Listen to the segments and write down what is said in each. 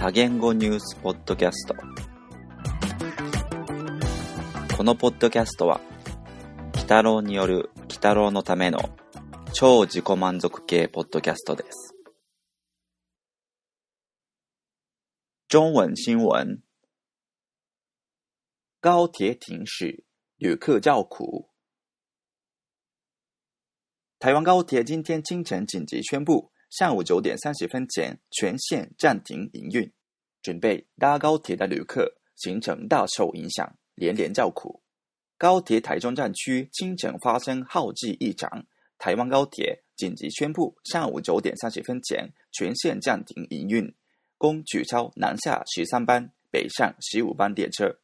多言語ニュースポッドキャスト。このポッドキャストは鬼太郎による鬼太郎のための超自己満足系ポッドキャストです。中文新闻。高铁停驶旅客叫苦。台湾高铁今天清晨紧急宣布上午九点三十分前全线暂停营运，准备搭高铁的旅客行程大受影响，连连叫苦。高铁台中站区清晨发生号机异常，台湾高铁紧急宣布上午九点三十分前全线暂停营运，共取消南下十三班、北上十五班列车。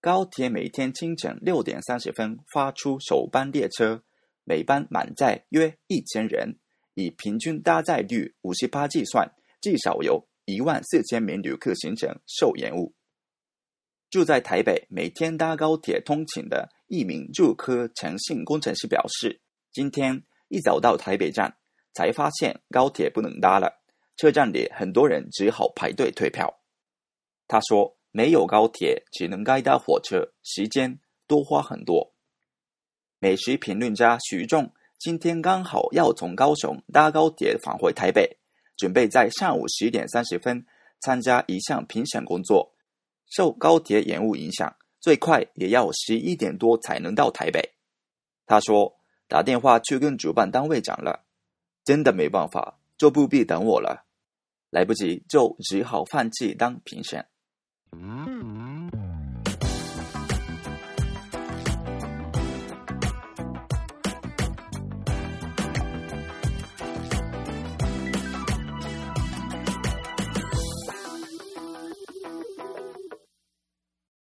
高铁每天清晨六点三十分发出首班列车，每班满载约一千人。以平均搭载率五十八计算，至少有一万四千名旅客行程受延误。住在台北，每天搭高铁通勤的一名住科诚信工程师表示，今天一早到台北站，才发现高铁不能搭了，车站里很多人只好排队退票。他说：“没有高铁，只能该搭火车，时间多花很多。”美食评论家徐仲。今天刚好要从高雄搭高铁返回台北，准备在上午十点三十分参加一项评审工作。受高铁延误影响，最快也要十一点多才能到台北。他说：“打电话去跟主办单位讲了，真的没办法，就不必等我了。来不及就只好放弃当评审。”